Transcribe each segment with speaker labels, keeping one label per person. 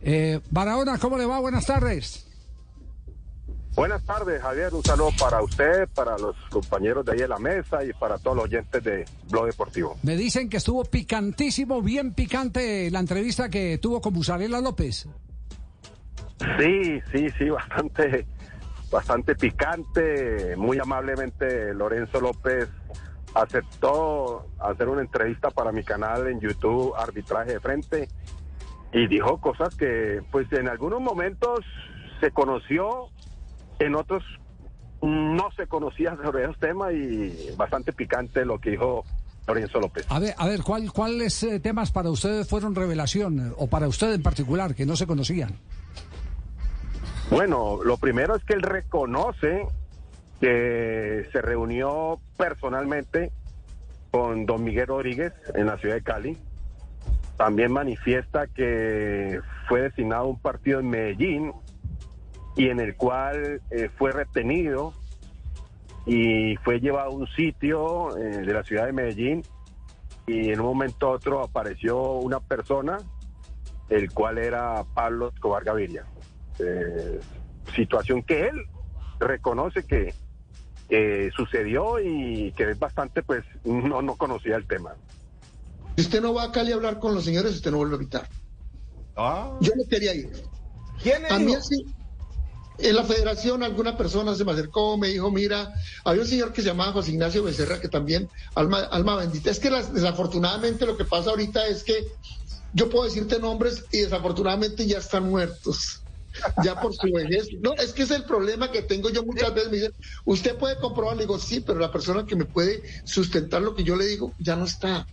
Speaker 1: Eh, Barahona, ¿cómo le va? Buenas tardes.
Speaker 2: Buenas tardes, Javier. Un saludo para usted, para los compañeros de ahí en la mesa y para todos los oyentes de Blog Deportivo.
Speaker 1: Me dicen que estuvo picantísimo, bien picante la entrevista que tuvo con Busarela López.
Speaker 2: Sí, sí, sí, bastante, bastante picante. Muy amablemente Lorenzo López aceptó hacer una entrevista para mi canal en YouTube, Arbitraje de Frente y dijo cosas que pues en algunos momentos se conoció, en otros no se conocía sobre esos temas y bastante picante lo que dijo Lorenzo López.
Speaker 1: A ver, a ver, ¿cuál, ¿cuáles eh, temas para ustedes fueron revelación o para usted en particular que no se conocían?
Speaker 2: Bueno, lo primero es que él reconoce que se reunió personalmente con don Miguel Rodríguez en la ciudad de Cali también manifiesta que fue designado un partido en Medellín y en el cual eh, fue retenido y fue llevado a un sitio eh, de la ciudad de Medellín y en un momento otro apareció una persona, el cual era Pablo Escobar Gaviria. Eh, situación que él reconoce que sucedió y que es bastante, pues no, no conocía el tema.
Speaker 3: Si usted no va a Cali a hablar con los señores, usted no vuelve a invitar. Ah. Yo no quería ir.
Speaker 1: ¿Quién
Speaker 3: A mí así, en la federación alguna persona se me acercó, me dijo, mira, había un señor que se llamaba José Ignacio Becerra, que también, alma, alma bendita. Es que desafortunadamente lo que pasa ahorita es que yo puedo decirte nombres y desafortunadamente ya están muertos. Ya por su vejez. No, es que es el problema que tengo yo muchas veces. Me dicen, usted puede comprobar, le digo, sí, pero la persona que me puede sustentar lo que yo le digo ya no está.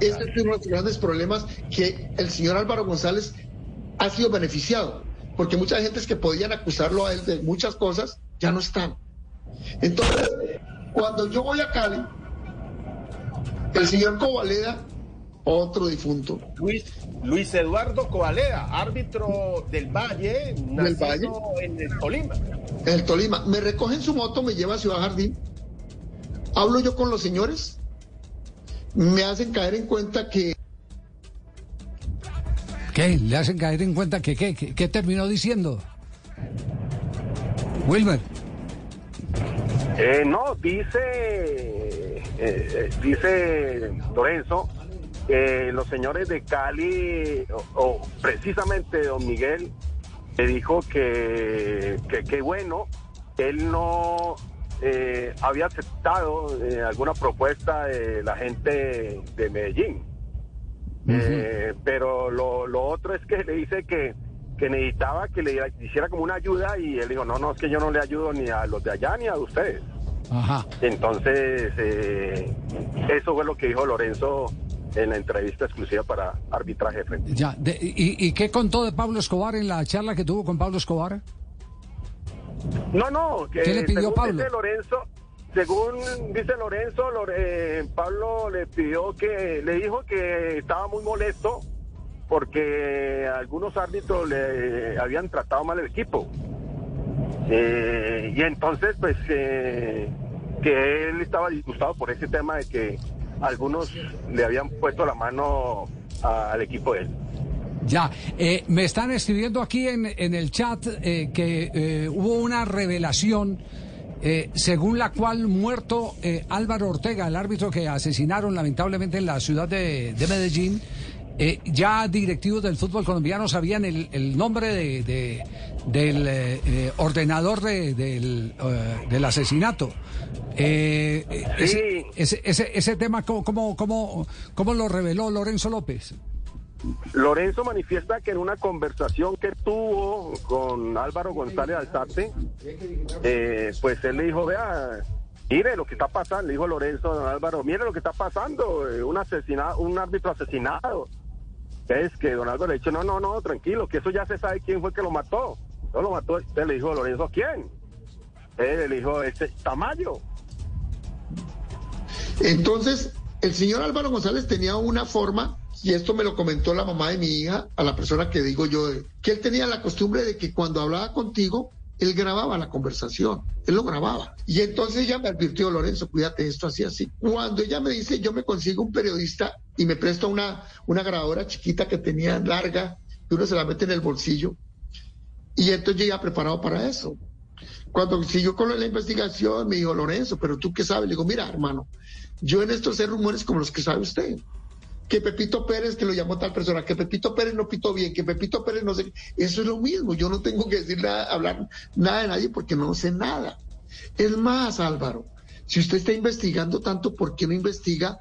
Speaker 3: Este es uno de los grandes problemas que el señor Álvaro González ha sido beneficiado, porque muchas gentes que podían acusarlo a él de muchas cosas ya no están. Entonces, cuando yo voy a Cali, el señor Covaleda, otro difunto.
Speaker 4: Luis, Luis Eduardo Covaleda, árbitro del Valle, del Valle, en el Tolima.
Speaker 3: En el Tolima. Me recoge en su moto, me lleva a Ciudad Jardín. Hablo yo con los señores, me hacen caer en cuenta que...
Speaker 1: ¿Qué? ¿Le hacen caer en cuenta que qué? ¿Qué, terminó diciendo? Wilmer.
Speaker 2: Eh, no, dice, eh, eh, dice Lorenzo, que los señores de Cali, o, precisamente don Miguel, le dijo que qué bueno, él no eh, había aceptado eh, alguna propuesta de la gente de Medellín. Eh, pero lo, otro es que le dice que, que necesitaba que le hiciera como una ayuda y él dijo, no, no, es que yo no le ayudo ni a los de allá ni a ustedes. Entonces, eso fue lo que dijo Lorenzo en la entrevista exclusiva para arbitraje frente.
Speaker 1: Ya, y, ¿Y qué contó de Pablo Escobar en la charla que tuvo con Pablo Escobar?
Speaker 2: No, no.
Speaker 1: Que, ¿Qué le pidió Pablo?
Speaker 2: Dice Lorenzo, según dice Lorenzo, eh, Pablo le pidió que, le dijo que estaba muy molesto porque algunos árbitros le habían tratado mal el equipo. Eh, y entonces, pues, eh, que él estaba disgustado por ese tema de que algunos le habían puesto la mano al equipo de él.
Speaker 1: Ya, eh, me están escribiendo aquí en, en el chat eh, que eh, hubo una revelación según la cual muerto Álvaro Ortega, el árbitro que asesinaron lamentablemente en la ciudad de, Medellín, ya directivos del fútbol colombiano sabían el, nombre de, del ordenador del, del, asesinato. ese, ese, ese, tema, ¿cómo, cómo, cómo, cómo lo reveló Lorenzo López?
Speaker 2: Lorenzo manifiesta que en una conversación que tuvo con Álvaro González Alzate, eh, pues él le dijo, vea, mire lo que está pasando, le dijo Lorenzo don Álvaro, mire lo que está pasando, eh, un asesinado, un árbitro asesinado. Es que don Álvaro le dijo, no, no, no, tranquilo, que eso ya se sabe quién fue que lo mató. No lo mató, usted le dijo Lorenzo, ¿quién? Él le dijo, este, Tamayo.
Speaker 3: Entonces, el señor Álvaro González tenía una forma y esto me lo comentó la mamá de mi hija, a la persona que digo yo, que él tenía la costumbre de que cuando hablaba contigo, él grababa la conversación, él lo grababa. Y entonces ella me advirtió, Lorenzo, cuídate esto así, así. Cuando ella me dice, yo me consigo un periodista y me presta una, una grabadora chiquita que tenía larga, uno se la mete en el bolsillo. Y entonces yo ya preparado para eso. Cuando siguió con la investigación, me dijo Lorenzo, pero tú qué sabes? Le digo, mira, hermano, yo en estos sé rumores como los que sabe usted. Que Pepito Pérez, que lo llamó tal persona, que Pepito Pérez no pitó bien, que Pepito Pérez no sé. Eso es lo mismo. Yo no tengo que decir nada, hablar nada de nadie porque no sé nada. Es más, Álvaro, si usted está investigando tanto, ¿por qué no investiga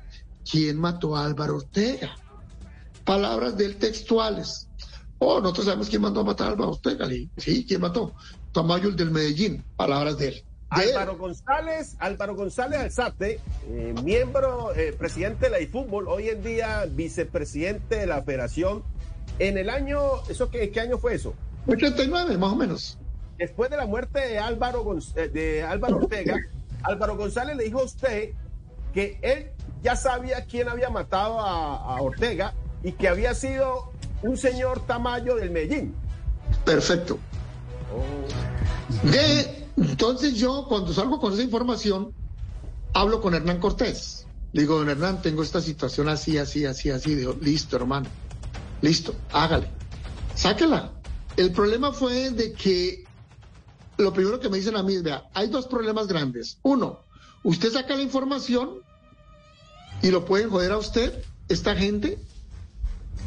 Speaker 3: quién mató a Álvaro Ortega? Palabras de él textuales. Oh, nosotros sabemos quién mandó a matar a Álvaro Ortega. Sí, ¿quién mató? Tamayo el del Medellín. Palabras de él.
Speaker 4: Álvaro González, Álvaro González Alzate, eh, miembro, eh, presidente de la iFútbol, hoy en día vicepresidente de la federación. En el año, ¿eso qué, qué año fue eso?
Speaker 3: 89, más o menos.
Speaker 4: Después de la muerte de Álvaro, eh, de Álvaro Ortega, Álvaro González le dijo a usted que él ya sabía quién había matado a, Ortega y que había sido un señor Tamayo del Medellín.
Speaker 3: Perfecto. De, entonces yo cuando salgo con esa información, hablo con Hernán Cortés. Digo, don Hernán, tengo esta situación así, así, así, así. Digo, listo, hermano. Listo, hágale. Sáquela. El problema fue de que lo primero que me dicen a mí es, vea, hay dos problemas grandes. Uno, usted saca la información y lo pueden joder a usted, esta gente.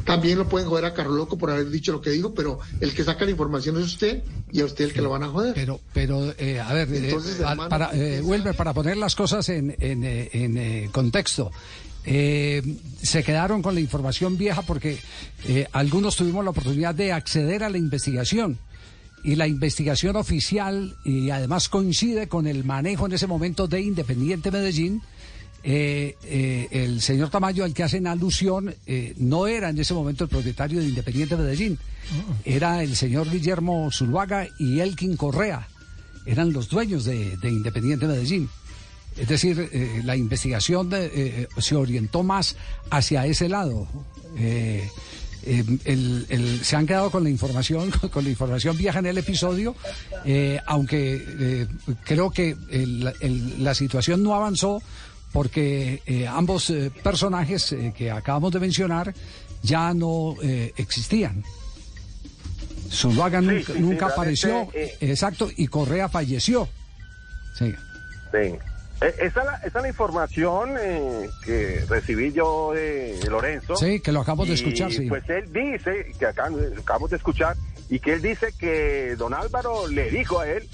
Speaker 3: También lo pueden joder a Carlos Loco por haber dicho lo que dijo, pero el que saca la información es usted y a usted el que lo van a joder.
Speaker 1: Pero, pero eh, a ver, eh, para, eh, vuelve para poner las cosas en, en, en contexto. se quedaron con la información vieja porque algunos tuvimos la oportunidad de acceder a la investigación y la investigación oficial, y además coincide con el manejo en ese momento de Independiente Medellín, eh, eh, el señor Tamayo al que hacen alusión eh, no era en ese momento el propietario de Independiente Medellín, era el señor Guillermo Zuluaga y Elkin Correa, eran los dueños de, Independiente Medellín. Es decir, la investigación se orientó más hacia ese lado. Eh, se han quedado con la información, con, la información vieja en el episodio, eh, aunque eh, creo que la situación no avanzó porque ambos personajes que acabamos de mencionar ya no existían. Zuluaga nunca, apareció, exacto, y Correa falleció.
Speaker 2: Sí. sí. Eh, esa, la, esa es la información eh, que recibí yo de, Lorenzo.
Speaker 1: Sí, que lo acabamos de escuchar, sí.
Speaker 2: Pues él dice, que acá, acabamos de escuchar, y que él dice que don Álvaro le dijo a él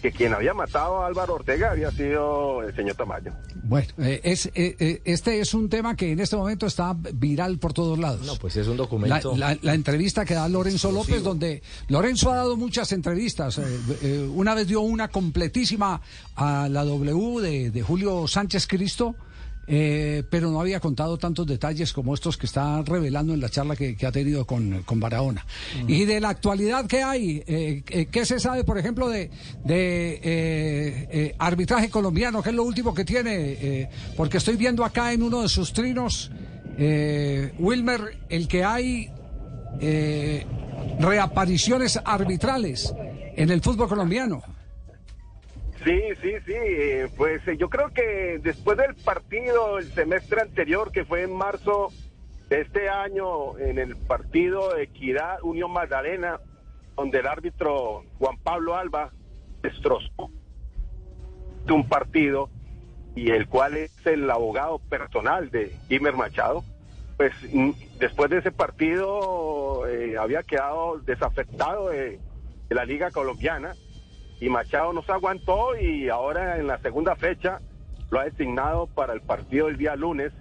Speaker 2: que quien había matado a Álvaro Ortega había sido el señor Tamayo.
Speaker 1: Bueno, eh, es, eh, eh, este es un tema que en este momento está viral por todos lados.
Speaker 5: No, pues es un documento.
Speaker 1: La, entrevista que da Lorenzo López, donde Lorenzo ha dado muchas entrevistas. una vez dio una completísima a la W de, de Julio Sánchez Cristo eh, pero no había contado tantos detalles como estos que está revelando en la charla que, ha tenido con, con Barahona. Y de la actualidad que hay, eh, eh, ¿qué se sabe, por ejemplo, de, de arbitraje colombiano? ¿Qué es lo último que tiene? porque estoy viendo acá en uno de sus trinos, Wilmer, el que hay reapariciones arbitrales en el fútbol colombiano.
Speaker 2: Sí, sí, sí. Eh, pues eh, yo creo que después del partido, el semestre anterior, que fue en marzo de este año, en el partido Equidad Unión Magdalena, donde el árbitro Juan Pablo Alba destrozó un partido y el cual es el abogado personal de Imer Machado, pues mm, después de ese partido eh, había quedado desafectado de la Liga Colombiana y Machado no se aguantó y ahora en la segunda fecha lo ha designado para el partido del día lunes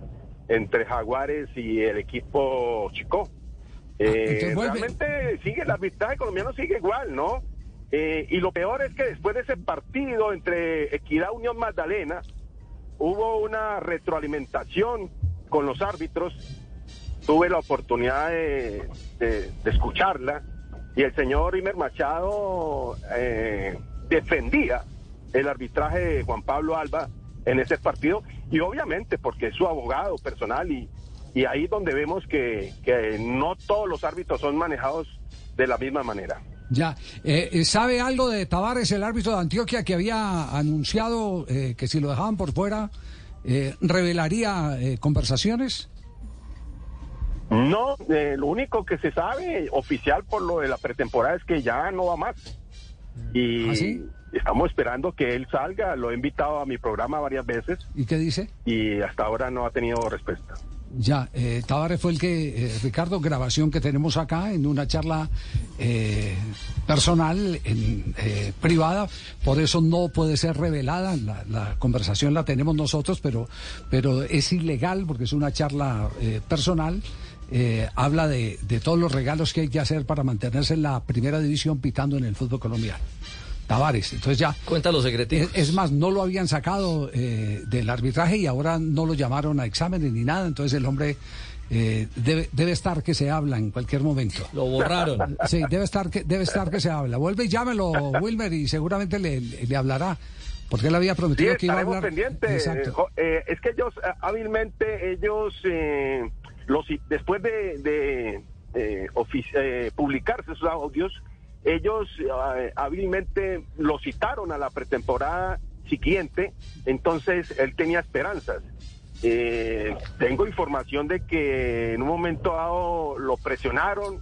Speaker 2: entre Jaguares y el equipo Chico. Ah, eh, realmente sigue el arbitraje colombiano sigue igual, ¿no? Eh, y lo peor es que después de ese partido entre Equidad Unión Magdalena hubo una retroalimentación con los árbitros. Tuve la oportunidad de, de escucharla y el señor Imer Machado eh, defendía el arbitraje de Juan Pablo Alba en ese partido y obviamente porque es su abogado personal y, y ahí donde vemos que, no todos los árbitros son manejados de la misma manera.
Speaker 1: Ya, eh, ¿sabe algo de Tavares, el árbitro de Antioquia, que había anunciado eh, que si lo dejaban por fuera, revelaría conversaciones?
Speaker 2: No, eh, lo único que se sabe oficial por lo de la pretemporada es que ya no va más. Y
Speaker 1: ¿Ah, sí?
Speaker 2: estamos esperando que él salga. Lo he invitado a mi programa varias veces
Speaker 1: ¿Y qué dice?
Speaker 2: y hasta ahora no ha tenido respuesta.
Speaker 1: Ya, eh, Tavares fue el que, eh, Ricardo, grabación que tenemos acá en una charla eh, personal, en, eh, privada, por eso no puede ser revelada, la, la conversación la tenemos nosotros, pero, pero es ilegal porque es una charla eh, personal. Eh, habla de, de todos los regalos que hay que hacer para mantenerse en la primera división pitando en el fútbol colombiano. Tavares, entonces ya
Speaker 5: Cuenta los secretos.
Speaker 1: es, es más, no lo habían sacado eh, del arbitraje y ahora no lo llamaron a exámenes ni nada, entonces el hombre eh, debe, debe estar que se habla en cualquier momento.
Speaker 5: Lo borraron.
Speaker 1: Sí, debe estar que, debe estar que se habla. Vuelve y llámelo, Wilmer, y seguramente le, le hablará, porque él había
Speaker 2: Sí,
Speaker 1: prometido que iba a hablar. Exacto.
Speaker 2: Eh, jo- eh, es que ellos, eh, hábilmente, ellos, eh, los, después de, de eh, eh, publicarse sus audios, ellos eh, hábilmente lo citaron a la pretemporada siguiente, entonces él tenía esperanzas. Eh, tengo información de que en un momento dado lo presionaron,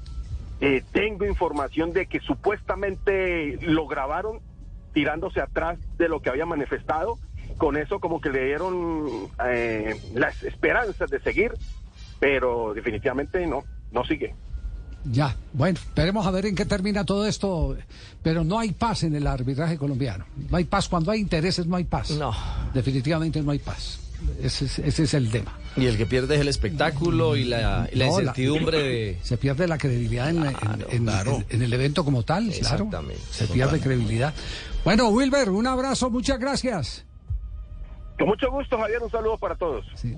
Speaker 2: eh, tengo información de que supuestamente lo grabaron tirándose atrás de lo que había manifestado. Con eso como que le dieron eh, las esperanzas de seguir, pero definitivamente no, no sigue.
Speaker 1: Ya, bueno, esperemos a ver en qué termina todo esto, pero no hay paz en el arbitraje colombiano. No hay paz, cuando hay intereses no hay paz.
Speaker 5: No.
Speaker 1: Definitivamente no hay paz. Ese es, ese es el tema.
Speaker 5: Y el que pierde es el espectáculo y la, y la
Speaker 1: No, la-
Speaker 5: incertidumbre de...
Speaker 1: Se pierde la credibilidad en, la- en-
Speaker 5: Claro,
Speaker 1: en-
Speaker 5: claro.
Speaker 1: en- en el evento como tal, claro.
Speaker 5: Exactamente,
Speaker 1: Se pierde credibilidad. Bueno, Wilber, un abrazo, muchas gracias.
Speaker 2: Con mucho gusto, Javier, un saludo para todos.
Speaker 1: Sí.